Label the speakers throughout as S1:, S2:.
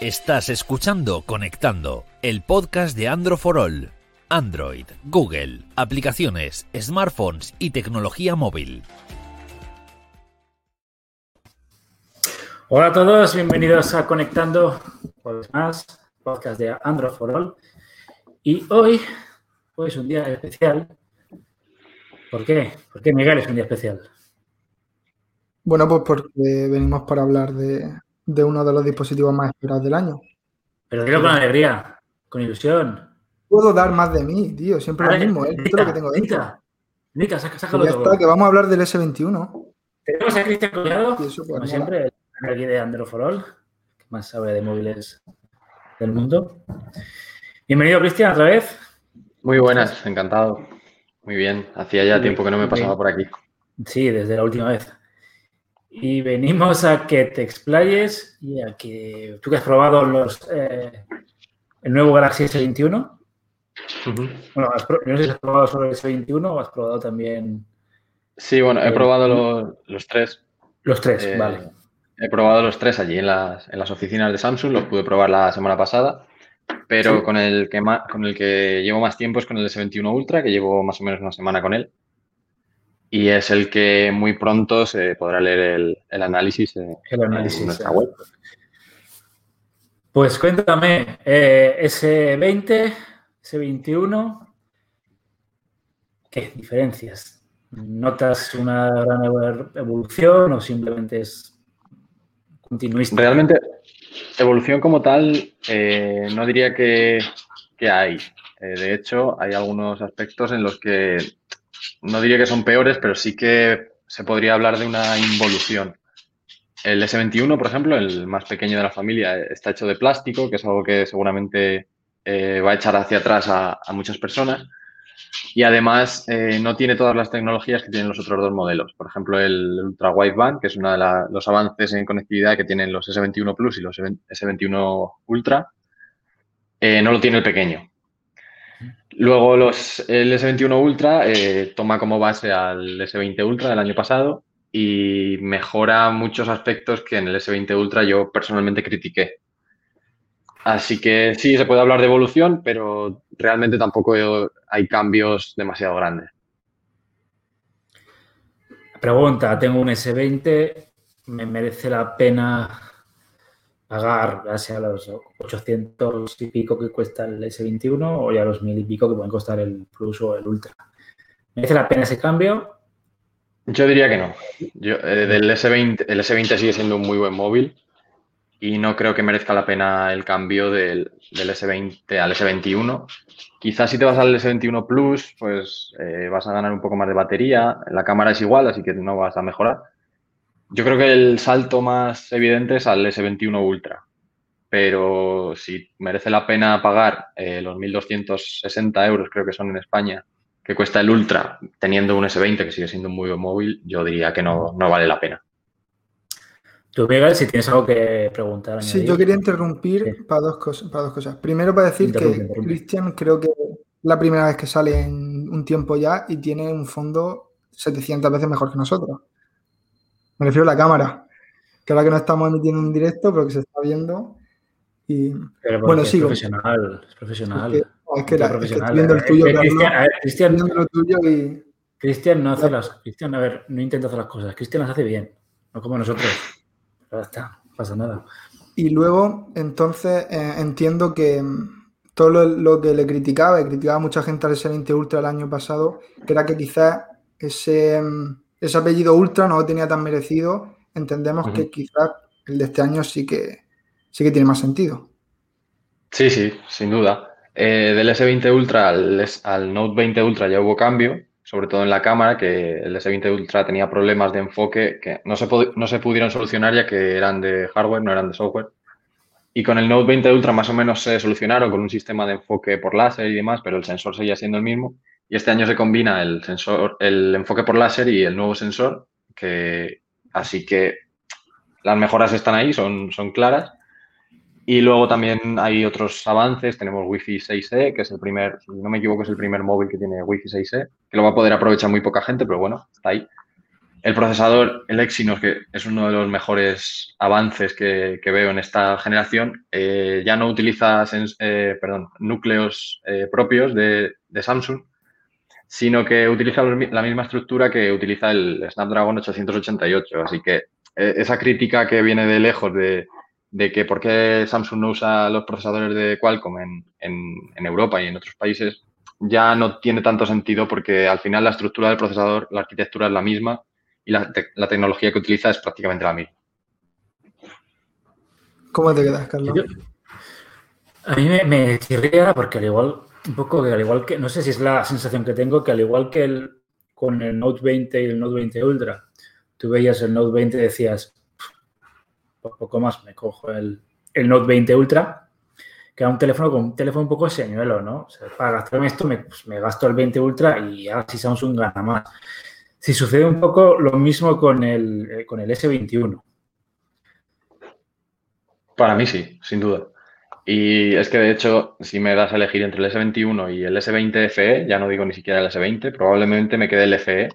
S1: Estás escuchando Conectando, el podcast de Android for All. Android, Google, aplicaciones, smartphones y tecnología móvil.
S2: Hola a todos, bienvenidos a Conectando, una vez más, podcast de Android for All. Y hoy, hoy es un día especial. ¿Por qué? ¿Por qué Miguel es un día especial?
S3: Bueno, pues porque venimos para hablar de, de uno de los dispositivos más esperados del año.
S2: Pero dilo con alegría, con ilusión.
S3: Puedo dar más de mí, tío, siempre lo mismo, ¿eh? Es lo que tengo dentro.
S2: Nica, saca, sácalo
S3: ya
S2: todo.
S3: está, que vamos a hablar del S21.
S2: Tenemos a Cristian Collado,
S3: pues,
S2: como siempre, el aquí de Android for All, que más sabe de móviles del mundo. Bienvenido, Cristian, otra vez.
S4: Muy buenas, encantado. Muy bien, hacía ya tiempo que no me
S2: bien.
S4: pasaba por aquí.
S2: Sí, desde la última vez. Y venimos a que te explayes y a que tú que has probado los, eh, el nuevo Galaxy S21.
S4: Ujú.
S2: Bueno, has no sé si has probado solo el S21 o has probado también
S4: Sí, bueno, he
S2: Eh,
S4: probado los, los tres.
S2: los tres,
S4: Eh,
S2: vale.
S4: He probado los tres allí en las, en las oficinas de Samsung, los pude probar la semana pasada, pero
S2: Sí.
S4: con, el que con el que llevo más tiempo es con el S21 Ultra, que llevo más o menos una semana con él. Y es el que muy pronto se podrá leer el, el análisis,
S2: El análisis,
S4: en nuestra
S2: eh.
S4: web.
S2: Pues cuéntame, eh, S20, S21, ¿qué diferencias? ¿Notas una gran evo- evolución o simplemente es continuista?
S4: Realmente, evolución como tal, eh, no diría que, que hay. Eh, de hecho, hay algunos aspectos en los que no diría que son peores, pero sí que se podría hablar de una involución. El S21, por ejemplo, el más pequeño de la familia, está hecho de plástico, que es algo que seguramente eh, va a echar hacia atrás a, muchas personas. Y además eh, no tiene todas las tecnologías que tienen los otros dos modelos. Por ejemplo, el Ultra Wideband, que es uno de los avances en conectividad que tienen los S21 Plus y los S21 Ultra, eh, no lo tiene el pequeño. Luego los, el S21 Ultra eh, toma como base al S20 Ultra del año pasado y mejora muchos aspectos que en el S20 Ultra yo personalmente critiqué. Así que sí, se puede hablar de evolución, pero realmente tampoco hay cambios demasiado grandes.
S2: Pregunta, tengo un S20, ¿me merece la pena pagar casi a los 800 y pico que cuesta el S21 o ya los mil y pico que pueden costar el Plus o el Ultra? ¿Merece la pena ese cambio?
S4: Yo diría que no. Yo, eh, del S20, el S20 sigue siendo un muy buen móvil y no creo que merezca la pena el cambio del, del S20 al S21. Quizás si te vas al S21 Plus, pues eh, vas a ganar un poco más de batería. La cámara es igual, así que no vas a mejorar. Yo creo que el salto más evidente es al S21 Ultra. Pero si merece la pena pagar eh, los 1.260 euros, creo que son en España, que cuesta el Ultra, teniendo un S20 que sigue siendo un muy buen móvil, yo diría que no, no vale la pena.
S2: Tú, Miguel, si tienes algo que preguntar.
S3: Sí,
S2: añadir.
S3: yo quería interrumpir
S2: Sí.
S3: para, dos cosas, para dos cosas. Primero, para decir
S2: Interrumpe,
S3: que
S2: interrumpe.
S3: Cristian creo que es la primera vez que sale en un tiempo ya y tiene un fondo 700 veces mejor que nosotros. Me refiero a la cámara, que ahora que no estamos emitiendo en directo, pero que se está viendo. Y
S2: Pero
S3: Bueno,
S2: es
S3: sigo.
S2: profesional, es profesional.
S3: Es que- no, es que era- es que
S2: profesional.
S3: estoy viendo el
S2: Eh,
S3: tuyo,
S2: eh,
S3: Carlos.
S2: Cristian, a ver, Cristian,
S3: viendo lo tuyo y
S2: Cristian no hace las. Cristian, a ver, no intenta hacer las cosas. Cristian las hace bien, no como nosotros. Pero ya está, no pasa nada.
S3: Y luego, entonces, eh, entiendo que mm, todo lo, lo que le criticaba, y criticaba mucha gente al S20 Ultra el año pasado, que era que quizás ese, mm, ese apellido Ultra no lo tenía tan merecido. Entendemos que quizás el de este año sí que, sí que tiene más sentido.
S4: Sí, sí, sin duda. Eh, del S20 Ultra al, Note 20 Ultra ya hubo cambio, sobre todo en la cámara, que el S20 Ultra tenía problemas de enfoque que no se, no se pudieron solucionar ya que eran de hardware, no eran de software. Y con el Note 20 Ultra más o menos se solucionaron con un sistema de enfoque por láser y demás, pero el sensor seguía siendo el mismo. Y este año se combina el sensor, el enfoque por láser y el nuevo sensor, que así que las mejoras están ahí, son, son claras. Y luego también hay otros avances. Tenemos Wi-Fi 6E, que es el primer, si no me equivoco, es el primer móvil que tiene Wi-Fi 6E, que lo va a poder aprovechar muy poca gente, pero bueno, está ahí. el procesador, el Exynos, que es uno de los mejores avances que, veo en esta generación, eh, ya no utiliza eh, núcleos eh, propios de, Samsung, sino que utiliza la misma estructura que utiliza el Snapdragon 888. Así que esa crítica que viene de lejos de, que por qué Samsung no usa los procesadores de Qualcomm en, en Europa y en otros países, ya no tiene tanto sentido porque al final la estructura del procesador, la arquitectura es la misma y la, tecnología que utiliza es prácticamente la misma.
S3: ¿Cómo te quedas, Carlos?
S2: a mí me, chirría porque al igual, un poco que al igual que, no sé si es la sensación que tengo, que al igual que el, con el Note 20 y el Note 20 Ultra, tú veías el Note 20 y decías, poco más me cojo el, Note 20 Ultra, que era un teléfono con un teléfono un poco señuelo, ¿no? O sea, para gastarme esto me, pues, me gasto el 20 Ultra y así Samsung gana más. Si sucede un poco lo mismo con el, eh, con el S21.
S4: Para mí sí, sin duda. Y es que de hecho, si me das a elegir entre el S21 y el S20 FE, ya no digo ni siquiera el S20, probablemente me quede el FE,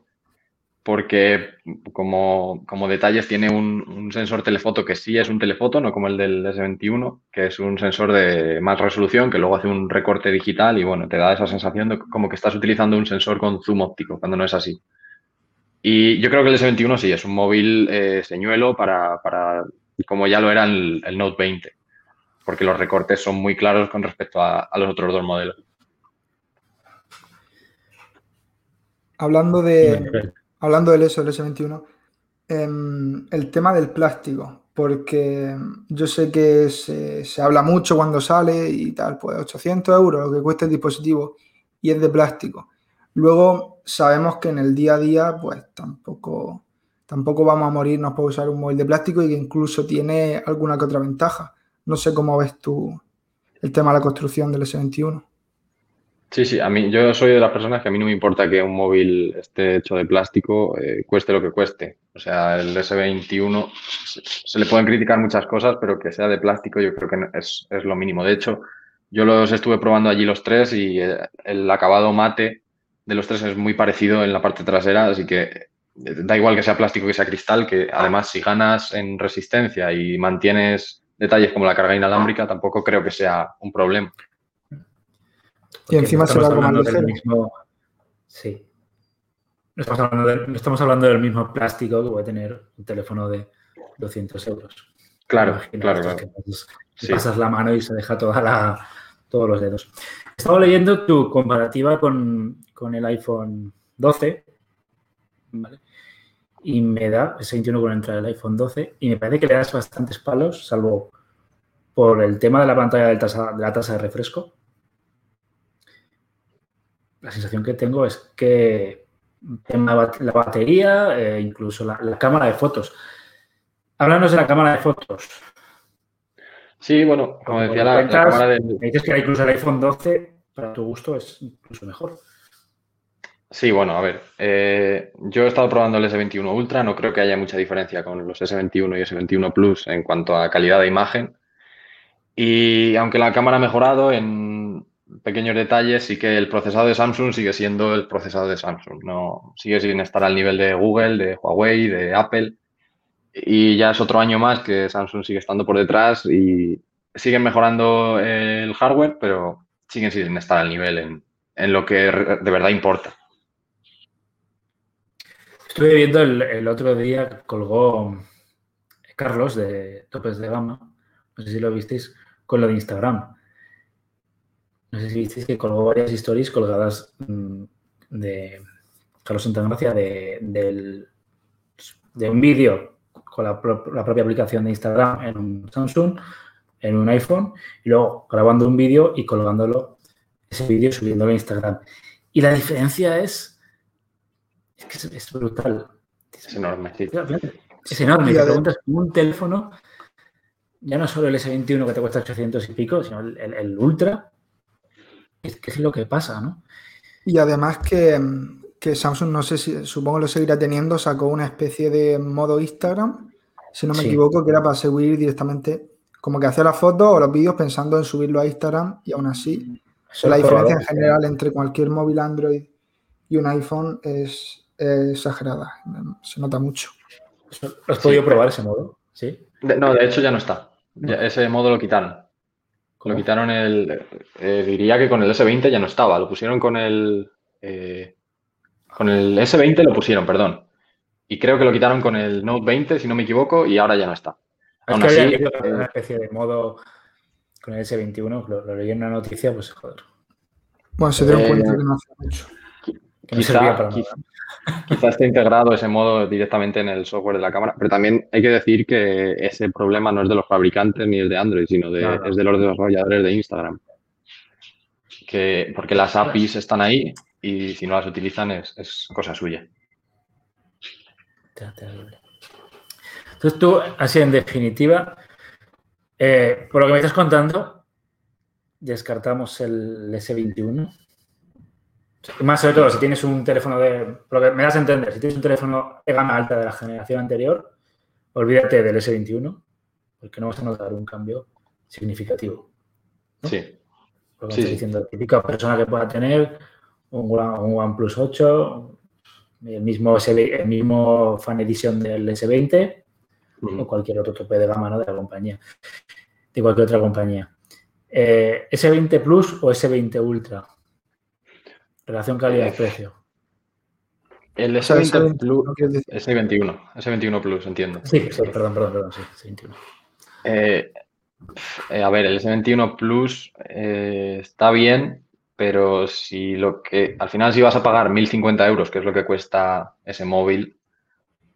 S4: porque como, detalles tiene un, sensor telefoto que sí es un telefoto, no como el del S21, que es un sensor de más resolución, que luego hace un recorte digital y bueno, te da esa sensación de como que estás utilizando un sensor con zoom óptico, cuando no es así. Y yo creo que el S21 sí, es un móvil eh, señuelo para, como ya lo era el, Note 20, porque los recortes son muy claros con respecto a, los otros dos modelos.
S3: Hablando de, hablando del eso, del S21, em, el tema del plástico, porque yo sé que se, se, habla mucho cuando sale y tal, pues 800 euros lo que cuesta el dispositivo y es de plástico. Luego sabemos que en el día a día, pues tampoco, tampoco vamos a morirnos por usar un móvil de plástico y que incluso tiene alguna que otra ventaja. No sé cómo ves tú el tema de la construcción del S21.
S4: Sí, sí, a mí yo soy de las personas que a mí no me importa que un móvil esté hecho de plástico, eh, cueste lo que cueste. O sea, el S21 se, le pueden criticar muchas cosas, pero que sea de plástico yo creo que es, es lo mínimo. De hecho, yo los estuve probando allí los tres y eh, el acabado mate de los tres es muy parecido en la parte trasera, así que eh, da igual que sea plástico que sea cristal, que además si ganas en resistencia y mantienes detalles como la carga inalámbrica, tampoco creo que sea un problema.
S3: y encima se va a del
S2: mismo, Sí. No estamos, hablando no estamos hablando del mismo plástico que puede tener un teléfono de 200 euros.
S4: Claro, claro, claro.
S2: pasas la mano y se deja toda la, todos los dedos. Estaba leyendo tu comparativa con, el iPhone 12, Y me da, ese 21 con entrar el iPhone 12, y me parece que le das bastantes palos, salvo por el tema de la pantalla de, la tasa de refresco. La sensación que tengo es que la batería, e incluso la, la cámara de fotos. Háblanos de la cámara de fotos.
S4: Sí, bueno, como decía la, cámara de...
S2: Me dices que incluso el iPhone 12, para tu gusto, es incluso mejor.
S4: Sí, bueno, a ver, eh, yo he estado probando el S21 Ultra, no creo que haya mucha diferencia con los S21 y S21 Plus en cuanto a calidad de imagen. Y aunque la cámara ha mejorado en pequeños detalles, sí que el procesador de Samsung sigue siendo el procesador de Samsung, no sigue sin estar al nivel de Google, de Huawei, de Apple. Y ya es otro año más que Samsung sigue estando por detrás y siguen mejorando el hardware, pero siguen sin estar al nivel en, lo que de verdad importa.
S2: Estuve viendo el, otro día, colgó Carlos de Topes de Gama, no sé si lo visteis, con lo de Instagram. No sé si visteis que colgó varias stories colgadas mm, de Carlos Santagracia de, de un vídeo con la, propia aplicación de Instagram en un Samsung, en un iPhone, y luego grabando un vídeo y colgándolo, ese vídeo subiéndolo a Instagram. Y la diferencia es, es que es, brutal.
S4: Es enorme.
S2: Es enorme. Te preguntas un teléfono, ya no solo el S21 que te cuesta 800 y pico, sino el, Ultra, ¿qué es lo que pasa, no?
S3: Y además que que Samsung, no sé si, supongo lo seguirá teniendo, sacó una especie de modo Instagram, si no me equivoco, que era para subir directamente, como que hacer las fotos o los vídeos pensando en subirlo a Instagram y aún así, la diferencia en general entre cualquier móvil Android y un iPhone es, es exagerada, se nota mucho.
S2: ¿Has podido probar ese modo? Sí.
S4: no, de hecho ya no está. Ese modo lo quitaron. Lo quitaron el. Eh, diría que con el S20 ya no estaba. Lo pusieron con el. Eh, con el S20 lo pusieron, perdón. Y creo que lo quitaron con el Note 20, si no me equivoco, y ahora ya no está.
S2: Es Aún así, una especie de modo con el S21, lo, leí en una noticia, pues joder.
S3: Bueno, se dieron cuenta que no hace mucho.
S4: Que quizá, quizá, esté integrado ese modo directamente en el software de la cámara, pero también hay que decir que ese problema no es de los fabricantes ni es de Android, sino de, es de los desarrolladores de Instagram. Que, porque las APIs están ahí y si no las utilizan es, cosa suya.
S2: Entonces tú, así en definitiva, eh, por lo que me estás contando, descartamos el S21 más sobre todo, si tienes un teléfono de. Lo que me das a entender, si tienes un teléfono de gama alta de la generación anterior, olvídate del S21, porque no vas a notar un cambio significativo.
S4: Sí.
S2: Lo que sí. diciendo, la típica persona que pueda tener un, OnePlus 8, el mismo, el mismo Fan Edition del S20 o cualquier otro tope de gama ¿no? de la compañía, de cualquier otra compañía. Eh, ¿S20 Plus o S20 Ultra? Relación calidad-precio.
S4: El S20 Plus, S21, S21 Plus, entiendo.
S2: Sí, sí, perdón, perdón, perdón, sí, S21.
S4: Eh, eh, a ver, el S21 Plus eh, está bien, pero si lo que, al final si vas a pagar 1.050 euros, que es lo que cuesta ese móvil,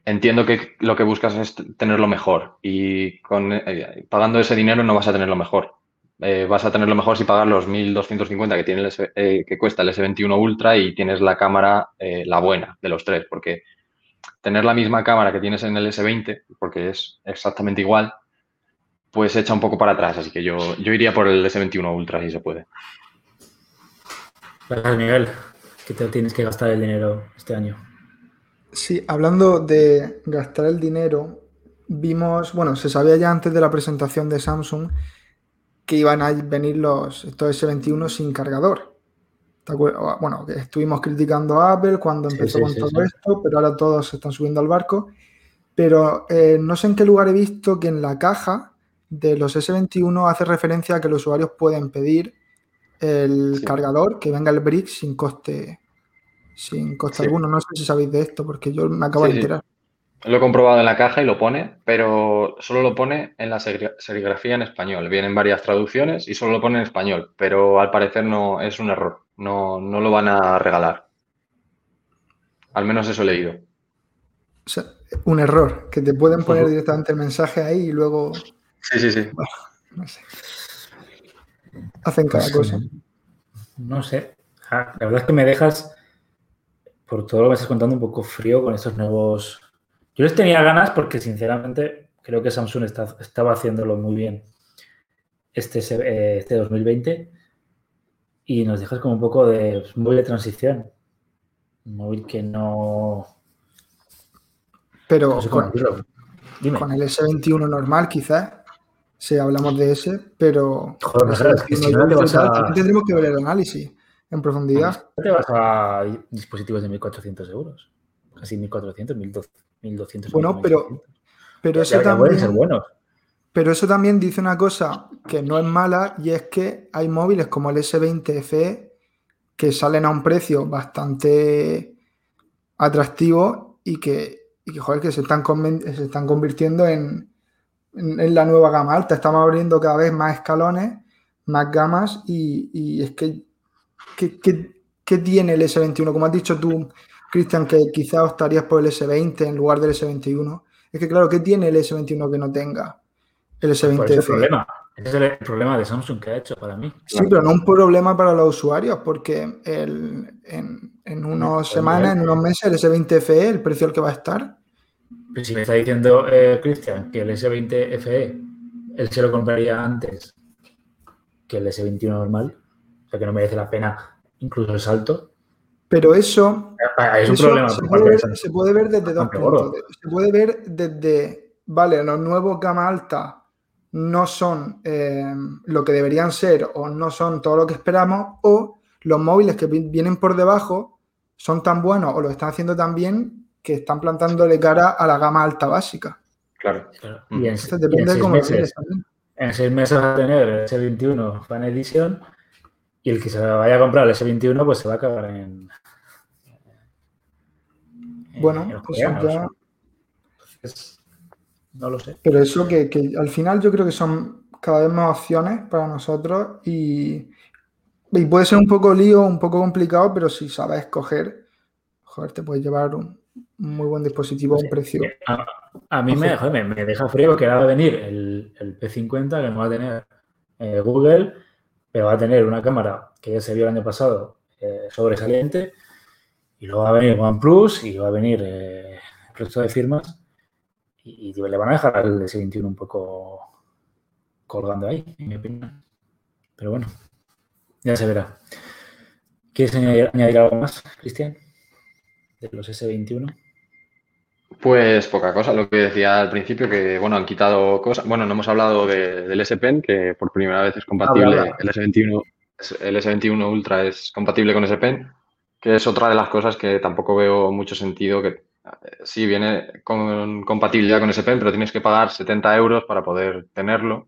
S4: entiendo que lo que buscas es tenerlo mejor y con, pagando ese dinero no vas a tenerlo mejor. Eh, vas a tenerlo mejor si pagas los 1.250 que, tiene eh, que cuesta el S21 Ultra y tienes la cámara, eh, la buena de los tres, porque tener la misma cámara que tienes en el S20, porque es exactamente igual, pues echa un poco para atrás. Así que yo, yo iría por el S21 Ultra si se puede.
S2: Gracias, Miguel. ¿Qué te tienes que gastar el dinero este año?
S3: Sí, hablando de gastar el dinero, vimos, bueno, se sabía ya antes de la presentación de Samsung que iban a venir los estos S21 sin cargador. Bueno, estuvimos criticando a Apple cuando empezó con todo esto, pero ahora todos se están subiendo al barco. Pero eh, no sé en qué lugar he visto que en la caja de los S21 hace referencia a que los usuarios pueden pedir el cargador, que venga el brick sin coste, sin coste alguno. No sé si sabéis de esto, porque yo me acabo de enterar.
S4: Lo he comprobado en la caja y lo pone, pero solo lo pone en la serigrafía en español. Vienen varias traducciones y solo lo pone en español, pero al parecer no es un error. No, no lo van a regalar. Al menos eso he leído.
S3: O sea, un error, que te pueden poner directamente el mensaje ahí y luego.
S4: Sí, sí, sí.
S3: no sé. Hacen cada pues, cosa.
S2: No sé. Ah, la verdad es que me dejas, por todo lo que me estás contando, un poco frío con estos nuevos yo les tenía ganas porque, sinceramente, creo que Samsung estaba haciéndolo muy bien este, eh, este 2020 y nos dejas como un poco de pues, móvil de transición. Un móvil que no.
S3: Pero con, el S21 normal, quizás. Si hablamos de ese, pero.
S2: Joder, es que si no te vas a...
S3: Tendremos que ver el análisis en profundidad.
S2: No te vas a dispositivos de 1.400 euros. Casi 1.400, 1.200. 1200.
S3: Bueno, pero, pero eso también. Pero eso también dice una cosa que no es mala y es que hay móviles como el S20 FE que salen a un precio bastante atractivo y que, joder, que se están, se están convirtiendo en, la nueva gama alta. Estamos abriendo cada vez más escalones, más gamas y, es que ¿qué, tiene el S21? Como has dicho tú, Cristian, que quizás optarías por el S20 en lugar del S21. Es que, claro, ¿qué tiene el S21 que no tenga el S20?
S2: Pues ese, problema. ese es el problema de Samsung que ha hecho para mí.
S3: Sí, pero no un problema para los usuarios, porque en, unas semanas, en unos meses, el S20 FE, el precio al que va a estar.
S2: Pues si me está diciendo eh, Cristian que el S20 FE él se lo compraría antes que el S21 normal, o sea que no merece la pena incluso el salto,
S3: pero eso,
S2: es un problema
S3: se, puede ver, desde dos puntos. Se puede ver desde, vale, los nuevos gama alta no son eh, lo que deberían ser o no son todo lo que esperamos, o los móviles que vienen por debajo son tan buenos o lo están haciendo tan bien que están plantándole cara a la gama alta básica.
S4: Claro.
S2: Claro. Y en,
S3: Entonces
S2: y
S3: depende
S2: en
S3: de
S2: seis
S3: cómo
S2: meses, en seis meses va a tener el S21 Fan Edition y el que se vaya a comprar el S21 pues se va a acabar en... en-
S3: Bueno, ya-
S2: no lo sé.
S3: Pero eso que, que al final yo creo que son cada vez más opciones para nosotros y, y puede ser un poco lío, un poco complicado, pero si sabes escoger, joder, te puedes llevar un, un muy buen dispositivo a un precio.
S2: A, a mí me, joder, me, me deja frío que ahora va a venir el, el P50 que no va a tener eh, Google, pero va a tener una cámara que ya se vio el año pasado eh, sobresaliente y luego va a venir OnePlus y va a venir eh, el resto de firmas y, y le van a dejar al S21 un poco colgando ahí, en mi opinión. Pero bueno, ya se verá. ¿Quieres añadir, añadir algo más, Cristian? De los S21.
S4: Pues poca cosa, lo que decía al principio, que bueno, han quitado cosas. Bueno, no hemos hablado de- del S Pen, que por primera vez es compatible.
S2: Habla, habla.
S4: El S21, es- el S21 Ultra es compatible con S Pen, es otra de las cosas que tampoco veo mucho sentido. Que eh, sí viene con compatibilidad con S Pen, pero tienes que pagar 70 euros para poder tenerlo.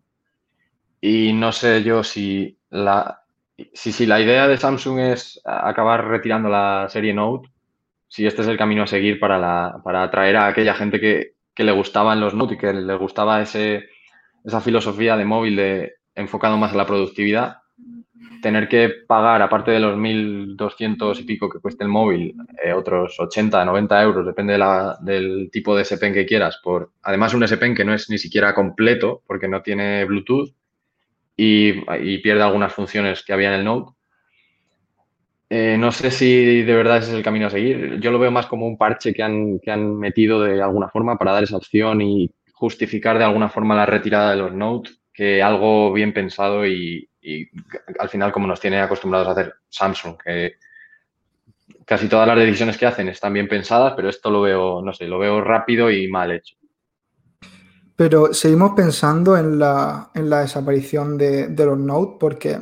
S4: Y no sé yo si la, si, si la idea de Samsung es acabar retirando la serie Note si este es el camino a seguir para, la, para atraer a aquella gente que, que le gustaban los Note y que le gustaba ese, esa filosofía de móvil de enfocado más a la productividad, tener que pagar, aparte de los 1.200 y pico que cueste el móvil, eh, otros 80, 90 euros, depende de la- del tipo de S Pen que quieras, por además un S Pen que no es ni siquiera completo porque no tiene Bluetooth y, y pierde algunas funciones que había en el Note. Eh, no sé si de verdad ese es el camino a seguir. Yo lo veo más como un parche que han, que han metido de alguna forma para dar esa opción y justificar de alguna forma la retirada de los Note, que algo bien pensado y, y al final como nos tiene acostumbrados a hacer Samsung, que casi todas las decisiones que hacen están bien pensadas, pero esto lo veo, no sé, lo veo rápido y mal hecho.
S3: Pero seguimos pensando en la, en la desaparición de, de los Note, porque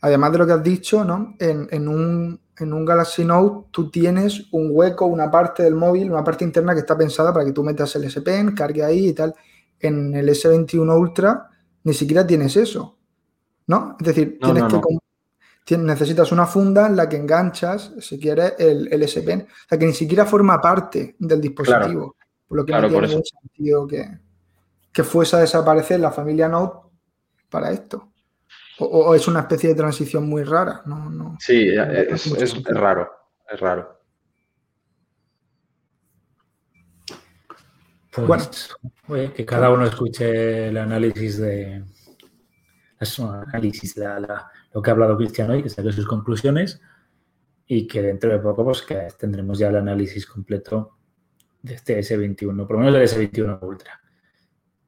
S3: además de lo que has dicho, ¿no? En, en un, en un Galaxy Note tú tienes un hueco, una parte del móvil, una parte interna que está pensada para que tú metas el S Pen, cargue ahí y tal. En el S21 Ultra ni siquiera tienes eso, ¿no? Es decir,
S4: No,
S3: tienes
S4: no,
S3: que
S4: no.
S3: com- tien- necesitas una funda en la que enganchas, si quieres, el, el S Pen. O sea, que ni siquiera forma parte del dispositivo. Por lo que
S4: Claro,
S3: no tiene ningún sentido que, que fuese a desaparecer la familia Note para esto. O, o es una especie de transición muy rara. No, no.
S4: Sí, es, raro, es raro.
S2: Pues,
S3: Bueno.
S2: oye, que cada uno escuche el análisis de es un análisis, la- la- lo que ha hablado Cristian hoy, que saque sus conclusiones y que dentro de poco pues, que tendremos ya el análisis completo de este S21, por lo menos del S21 Ultra,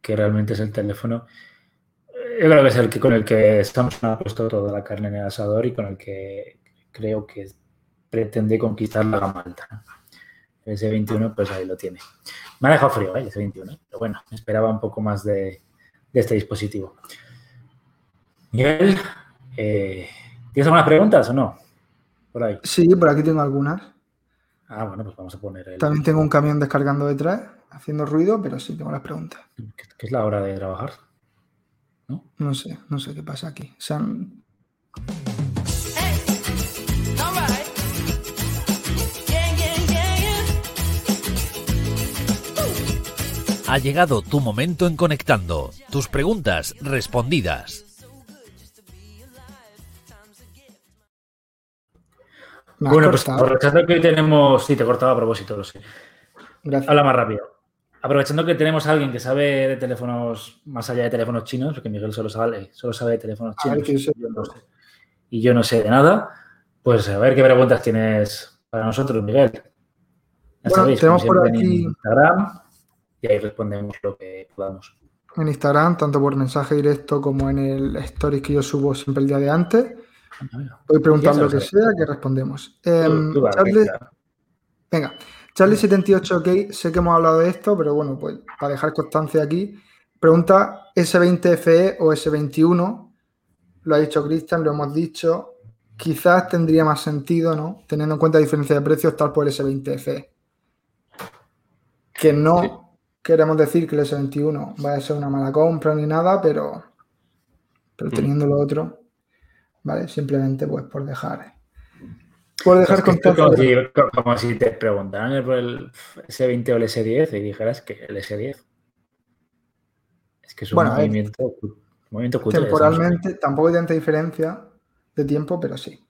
S2: que realmente es el teléfono, yo creo que es el que con el que Samsung ha puesto toda la carne en el asador y con el que creo que pretende conquistar la gama alta. El S21 pues ahí lo tiene. Me ha dejado frío ¿eh? el S21, pero bueno, esperaba un poco más de, de este dispositivo. Miguel, eh, ¿tienes algunas preguntas o no? Por ahí.
S3: Sí, por aquí tengo algunas.
S2: Ah, bueno, pues vamos a poner el.
S3: También tengo un camión descargando detrás, haciendo ruido, pero sí tengo las preguntas.
S2: que es la hora de trabajar. ¿No?
S3: No sé, no sé qué pasa aquí. Se han-.
S1: Ha llegado tu momento en Conectando. Tus preguntas respondidas.
S2: Bueno, pues aprovechando que hoy tenemos. Sí, te cortaba a propósito, lo sé.
S3: Gracias.
S2: Habla más rápido. Aprovechando que tenemos a alguien que sabe de teléfonos, más allá de teléfonos chinos, porque Miguel solo sabe, solo sabe de teléfonos
S3: ver,
S2: chinos.
S3: yo
S2: no sé. Y yo no sé de nada. Pues a ver qué preguntas tienes para nosotros, Miguel. Ya
S3: Bueno,
S2: sabéis,
S3: tenemos por aquí-
S2: en Instagram y ahí respondemos lo que podamos.
S3: En Instagram, tanto por mensaje directo como en el stories que yo subo siempre el día de antes. Voy preguntando lo que sea, que respondemos. Em,
S2: Tú, tú,
S3: Charlie-
S2: venga.
S3: Venga, Charlie78, sé que hemos hablado de esto, pero bueno, pues para dejar constancia aquí, pregunta S20 FE o S21, lo ha dicho Cristian, lo hemos dicho, quizás tendría más sentido, ¿no? Teniendo en cuenta la diferencia de precios, estar por el S20 FE. Que no
S4: Sí.
S3: queremos decir que el S21 vaya a ser una mala compra ni nada, pero, pero
S4: Mm.
S3: teniendo lo otro, ¿vale? Simplemente pues por dejar. Por dejar
S2: Es esto
S3: constancia
S2: como, si, como si te preguntaran por el S20 o el S10 y dijeras que el S10. Es que es un
S3: Bueno,
S2: movimiento, un movimiento cutre
S3: temporalmente, tampoco hay tanta diferencia de tiempo, pero sí.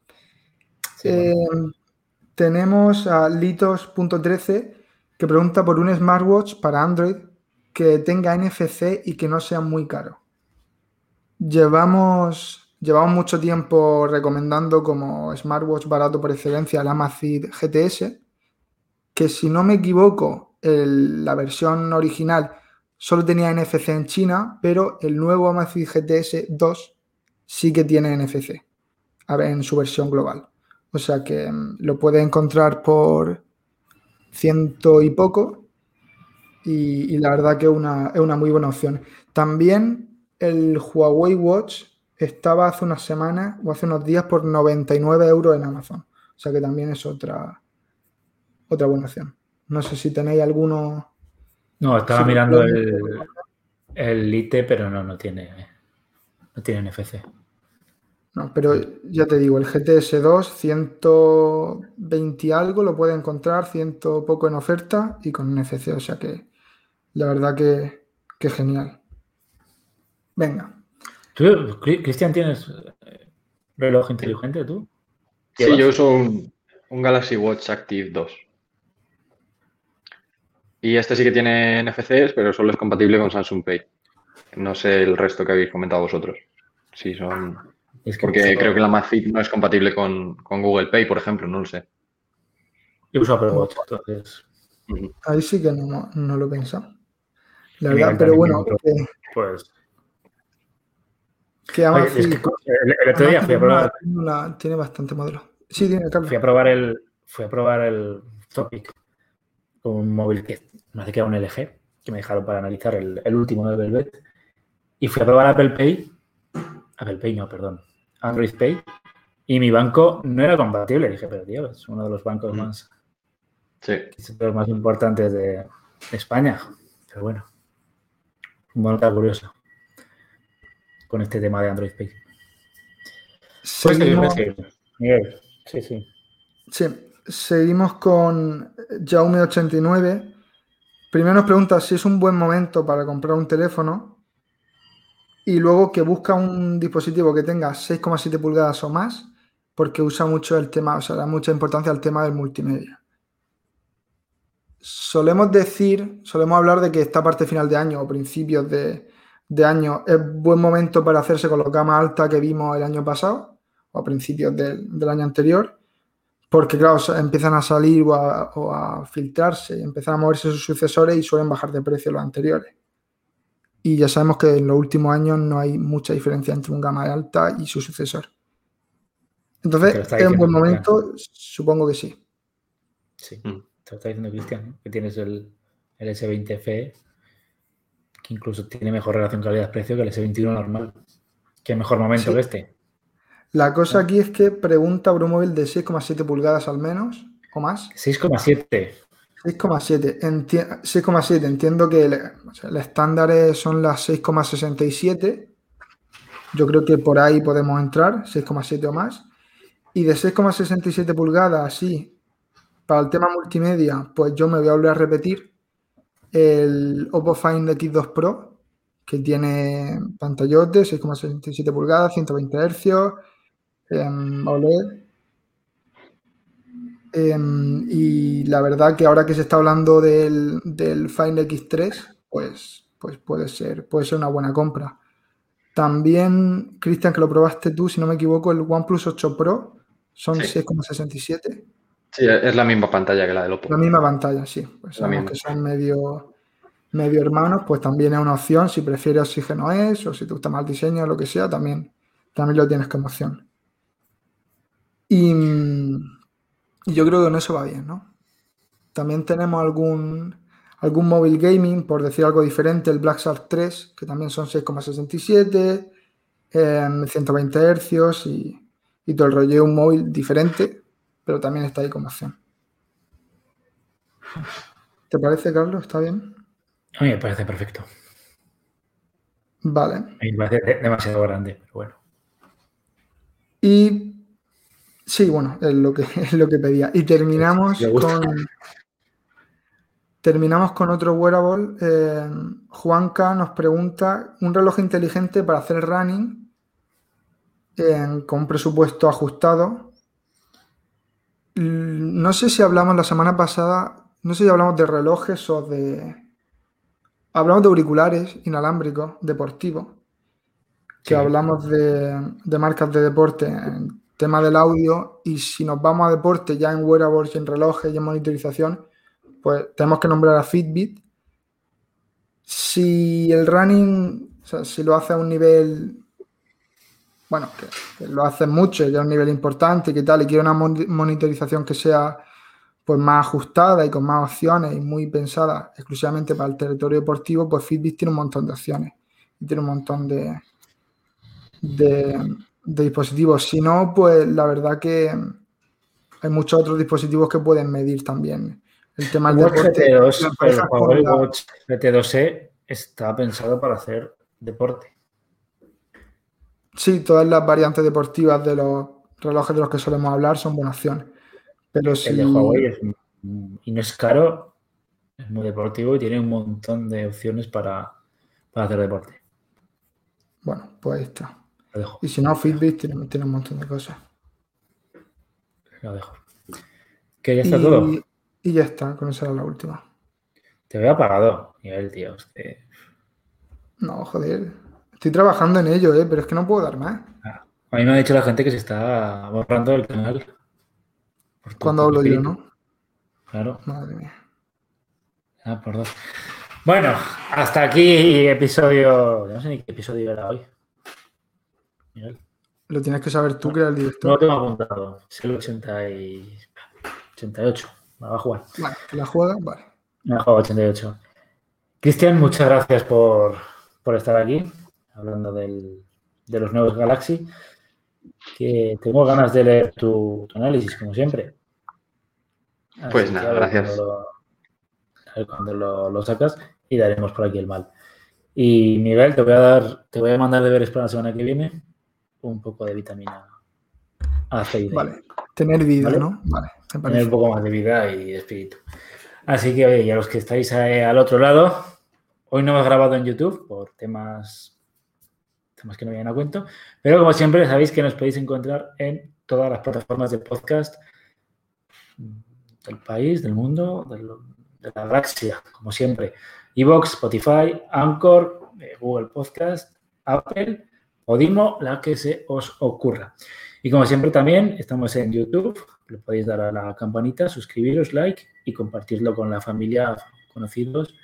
S2: Sí, bueno.
S3: Eh, tenemos a Litos.13 que pregunta por un smartwatch para Android que tenga NFC y que no sea muy caro. Llevamos, llevamos mucho tiempo recomendando como smartwatch barato por excelencia el Amazfit GTS, que si no me equivoco, la versión original solo tenía NFC en China, pero el nuevo Amazfit GTS 2 sí que tiene NFC en su versión global. O sea que mm, lo puedes encontrar por ciento y poco. Y, la verdad que una, es una muy buena opción. También el Huawei Watch estaba hace unas semanas o hace unos días por 99 euros en Amazon. O sea que también es otra, otra buena opción. No sé si tenéis alguno.
S2: No, estaba mirando el, el Lite, pero no, no tiene, no tiene NFC.
S3: No, pero ya te digo, el GTS 2, 120 y algo, lo puede encontrar, ciento poco en oferta y con NFC, o sea que la verdad que, que genial. Venga,
S2: ¿Tú, Cri- Cristian, tienes eh, reloj inteligente tú?
S4: Sí, yo uso un, un Galaxy Watch Active 2. Y este sí que tiene NFCs, pero solo es compatible con Samsung Pay. No sé el resto que habéis comentado vosotros. Sí, son.
S2: Es que
S4: Porque creo que la Amazfit no es compatible con, con Google Pay, por ejemplo, no lo sé.
S2: Yo uso Apple Watch, entonces,
S3: ahí sí que no, no lo he pensado. La verdad, pero bueno, que,
S2: pues...
S3: que
S2: Oye,
S3: Amazfit-
S2: es que el, el otro día fui a probar,
S3: tiene, una- tiene bastante modelo. Sí, tiene, Carlos.
S2: fui a probar el, fui a probar el Topic con un móvil que me hace que era un LG, que me dejaron para analizar el, el último de Velvet. Y fui a probar Apple Pay, Apple Pay no, perdón, Android Pay, y mi banco no era compatible. Dije, pero tío, es uno de los bancos
S4: Mm.
S2: más,
S4: Sí.
S2: es de los más importantes de, de España. Pero bueno, un nota curioso con este tema de Android Pay. Pues
S3: Seguimos-
S2: Miguel. Sí, sí.
S3: Sí, seguimos con Jaume89. Primero nos pregunta si es un buen momento para comprar un teléfono y luego que busca un dispositivo que tenga 6,7 pulgadas o más porque usa mucho el tema, o sea, da mucha importancia al tema del multimedia. Solemos decir, solemos hablar de que esta parte final de año o principios de, de año es buen momento para hacerse con la gama alta que vimos el año pasado o a principios del- del año anterior porque claro, empiezan a salir o a, o a filtrarse y empiezan a moverse sus sucesores y suelen bajar de precio los anteriores. Y ya sabemos que en los últimos años no hay mucha diferencia entre un gama alta y su sucesor. Entonces, es un buen momento, supongo que sí.
S2: Sí. Te lo está diciendo Cristian, ¿no? que tienes el, el S20 FE, que incluso tiene mejor relación calidad-precio que el S21 normal. Qué mejor momento
S3: Sí.
S2: que este.
S3: La cosa aquí es que pregunta por un móvil de 6,7 pulgadas al menos o más.
S2: 6,7.
S3: 6,7. Enti- 6,7. Entiendo que el, o sea, el estándar es- son las 6,67. Yo creo que por ahí podemos entrar, 6,7 o más. Y de 6,67 pulgadas, sí, para el tema multimedia, pues yo me voy a volver a repetir el Oppo Find X2 Pro, que tiene pantallote, 6,67 pulgadas, 120 Hz, em, OLED. Y la verdad que ahora que se está hablando del, del Find X3, pues, pues puede ser, puede ser una buena compra. También, Cristian, que lo probaste tú, si no me equivoco, el OnePlus 8 Pro son
S4: Sí.
S3: 6,67.
S4: Sí, es la misma pantalla que la del Oppo.
S3: La misma pantalla, sí. Pues
S4: La
S3: sabemos
S4: misma.
S3: que son medio, medio hermanos, pues también es una opción. Si prefieres Oxígeno S o si te gusta más el diseño o lo que sea, también, también lo tienes como opción. Y, y yo creo que con eso va bien, ¿no? También tenemos algún, algún móvil gaming, por decir algo diferente, el Black Shark 3, que también son 6,67, em, 120 Hz y, y todo el rollo. Es un móvil diferente, pero también está ahí como opción. ¿Te parece, Carlos? ¿Está bien?
S2: A mí me parece perfecto.
S3: Vale.
S2: Me parece de- demasiado grande, pero bueno.
S3: Y sí, bueno, es lo que, es lo que pedía. Y terminamos con. Terminamos con otro wearable. Eh, Juanca nos pregunta: un reloj inteligente para hacer running eh, con un presupuesto ajustado. L- No sé si hablamos la semana pasada, no sé si hablamos de relojes o de. Hablamos de auriculares inalámbricos deportivos que
S2: Sí.
S3: hablamos de, de marcas de deporte en tema del audio y si nos vamos a deporte ya en wearables en relojes y en monitorización, pues tenemos que nombrar a Fitbit. Si el running, o sea, si lo hace a un nivel, bueno, que, que lo hace mucho, ya a un nivel importante y que tal, y quiere una mon- monitorización que sea pues más ajustada y con más opciones y muy pensada exclusivamente para el territorio deportivo, pues Fitbit tiene un montón de opciones y tiene un montón de, de, de dispositivos. Si no, pues la verdad que hay muchos otros dispositivos que pueden medir también el tema
S2: El
S3: del deporte.
S2: GT2,
S3: Lo
S2: el
S3: emparejas con
S2: Huawei
S3: la-
S2: Watch GT2e está pensado para hacer deporte.
S3: Sí, todas las variantes deportivas de los relojes de los que solemos hablar son buenas opciones. Pero si,
S2: El de Huawei es, y no es caro, es muy deportivo y tiene un montón de opciones para, para hacer deporte.
S3: bueno, pues ahí está.
S2: Lo dejo,
S3: Y si no, Fitbit tiene, tiene un montón de cosas.
S2: lo dejo. Que ya está
S3: y,
S2: todo.
S3: y ya está, con esa era la última.
S2: Te veo apagado, Miguel, tío. Hostia.
S3: No, joder. Estoy trabajando en ello, ¿eh? pero es que no puedo dar más.
S2: A mí me ha dicho la gente que se está borrando el canal.
S3: Cuando hablo yo. ¿no?
S2: Claro.
S3: Madre mía.
S2: Ah, por dos. Bueno, hasta aquí episodio. No sé ni qué episodio era hoy. Miguel.
S3: Lo tienes que saber tú, que eres el
S2: No lo
S3: director.
S2: tengo apuntado. Es el 80 y... 88. Me va a jugar.
S3: Vale, ¿la juega? Vale.
S2: Me ha jugado 88. Cristian, muchas gracias por, por estar aquí, hablando del- de los nuevos Galaxy. Que tengo ganas de leer tu, tu análisis, como siempre. Así
S4: Pues nada, gracias.
S2: cuando lo- a ver cuando lo, lo sacas y daremos por aquí el mal. Y Miguel, te voy a dar, te voy a mandar deberes para la semana que viene un poco de vitamina A, C y D.
S3: Vale. Tener vida,
S2: Vale.
S3: ¿no? Vale,
S2: tener un poco más de vida y espíritu. Así que, oye, y a los que estáis ahí al otro lado, hoy no hemos grabado en YouTube por temas, temas que no vienen a cuento, pero como siempre sabéis que nos podéis encontrar en todas las plataformas de podcast del país, del mundo, de la galaxia, como siempre. Evox, Spotify, Anchor, eh, Google Podcast, Apple, Podimo, la que se os ocurra. Y como siempre también estamos en YouTube, le podéis dar a la campanita, suscribiros, like y compartirlo con la familia, conocidos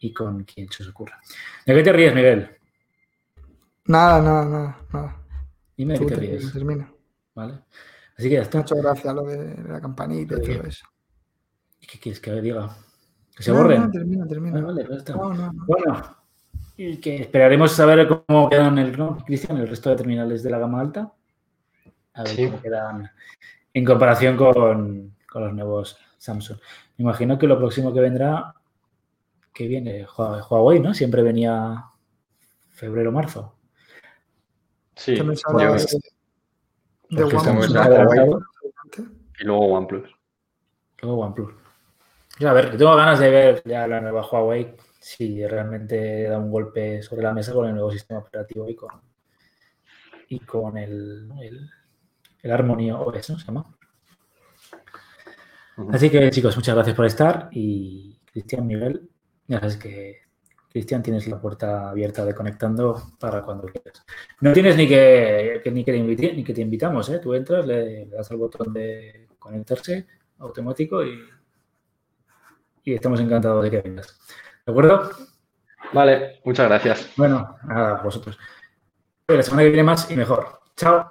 S2: y con quien se os ocurra. ¿De qué te ríes, Miguel?
S3: Nada, nada, nada, nada.
S2: Dime
S3: Tú
S2: qué te
S3: termina,
S2: ríes,
S3: termina.
S2: ¿vale? Así que ya está.
S3: Muchas gracias lo de la campanita y todo eso.
S2: ¿Y ¿Qué quieres que diga? ¿Que se
S3: No,
S2: borren?
S3: no, termina, termina.
S2: Ah, vale, está.
S3: No, no, no.
S2: Bueno, y que esperaremos saber cómo quedan el, ¿no, Cristian, el resto de terminales de la gama alta. A ver
S4: Sí.
S2: cómo quedan en comparación con, con los nuevos Samsung. Me imagino que lo próximo que vendrá, que viene Hua- Huawei, ¿no? Siempre venía febrero, marzo.
S4: Sí, yo-
S3: de,
S4: y luego OnePlus.
S2: Luego OnePlus. Yo, a ver, tengo ganas de ver ya la nueva Huawei si realmente da un golpe sobre la mesa con el nuevo sistema operativo y con, y con el, el, el Harmony OS, ¿no? Se llama. Así que, chicos, muchas gracias por estar y Cristian, Miguel, ya sabes que Cristian tienes la puerta abierta de conectando para cuando quieras. No tienes ni que, que- ni, que te invite- ni que te invitamos, ¿eh? Tú entras, le, le das al botón de conectarse automático y, y estamos encantados de que vengas. ¿De acuerdo?
S4: Vale, muchas gracias.
S2: Bueno, nada, a vosotros. La semana que viene más y mejor. Chao.